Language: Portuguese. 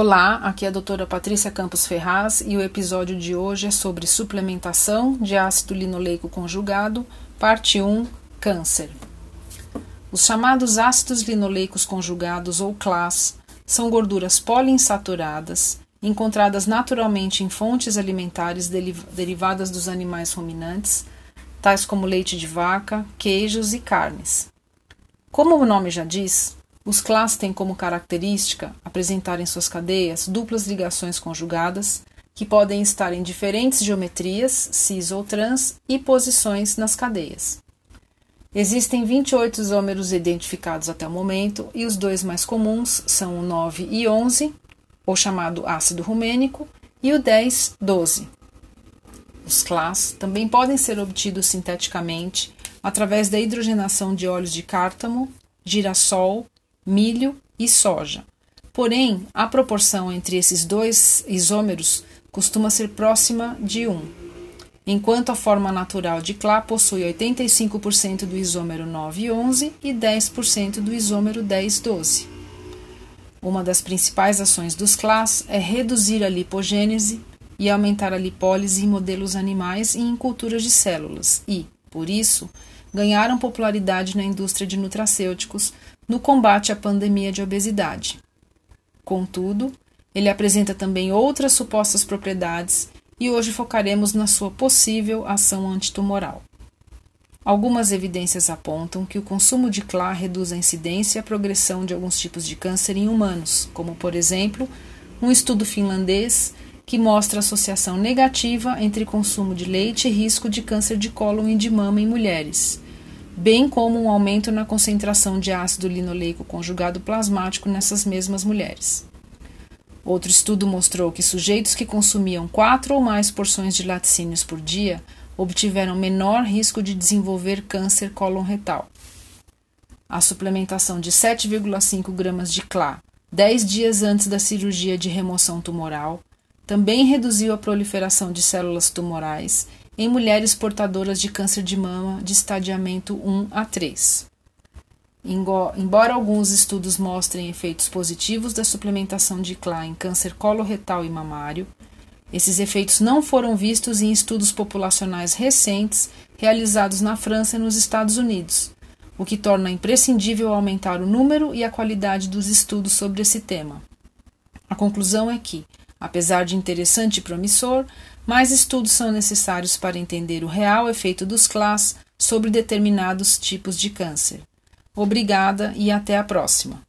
Olá, aqui é a doutora Patrícia Campos Ferraz e o episódio de hoje é sobre suplementação de ácido linoleico conjugado, parte 1, câncer. Os chamados ácidos linoleicos conjugados ou CLAS são gorduras poliinsaturadas encontradas naturalmente em fontes alimentares derivadas dos animais ruminantes, tais como leite de vaca, queijos e carnes. Como o nome já diz, os CLAS têm como característica apresentar em suas cadeias duplas ligações conjugadas, que podem estar em diferentes geometrias, cis ou trans, e posições nas cadeias. Existem 28 isômeros identificados até o momento, e os dois mais comuns são o 9 e 11, ou chamado ácido rumênico, e o 10, 12. Os CLAS também podem ser obtidos sinteticamente através da hidrogenação de óleos de cártamo, girassol milho e soja. Porém, a proporção entre esses dois isômeros costuma ser próxima de 1, enquanto a forma natural de Clá possui 85% do isômero 9,11 e 10% do isômero 10,12. Uma das principais ações dos CLAs é reduzir a lipogênese e aumentar a lipólise em modelos animais e em culturas de células e, por isso, ganharam popularidade na indústria de nutracêuticos no combate à pandemia de obesidade. Contudo, ele apresenta também outras supostas propriedades e hoje focaremos na sua possível ação antitumoral. Algumas evidências apontam que o consumo de CLA reduz a incidência e a progressão de alguns tipos de câncer em humanos, como, por exemplo, um estudo finlandês que mostra associação negativa entre consumo de leite e risco de câncer de cólon e de mama em mulheres, bem como um aumento na concentração de ácido linoleico conjugado plasmático nessas mesmas mulheres. Outro estudo mostrou que sujeitos que consumiam quatro ou mais porções de laticínios por dia obtiveram menor risco de desenvolver câncer colon-retal. A suplementação de 7,5 gramas de CLA 10 dias antes da cirurgia de remoção tumoral também reduziu a proliferação de células tumorais em mulheres portadoras de câncer de mama de estadiamento 1 a 3. Embora alguns estudos mostrem efeitos positivos da suplementação de CLA em câncer coloretal e mamário, esses efeitos não foram vistos em estudos populacionais recentes realizados na França e nos Estados Unidos, o que torna imprescindível aumentar o número e a qualidade dos estudos sobre esse tema. A conclusão é que, apesar de interessante e promissor, mais estudos são necessários para entender o real efeito dos CLAS sobre determinados tipos de câncer. Obrigada e até a próxima.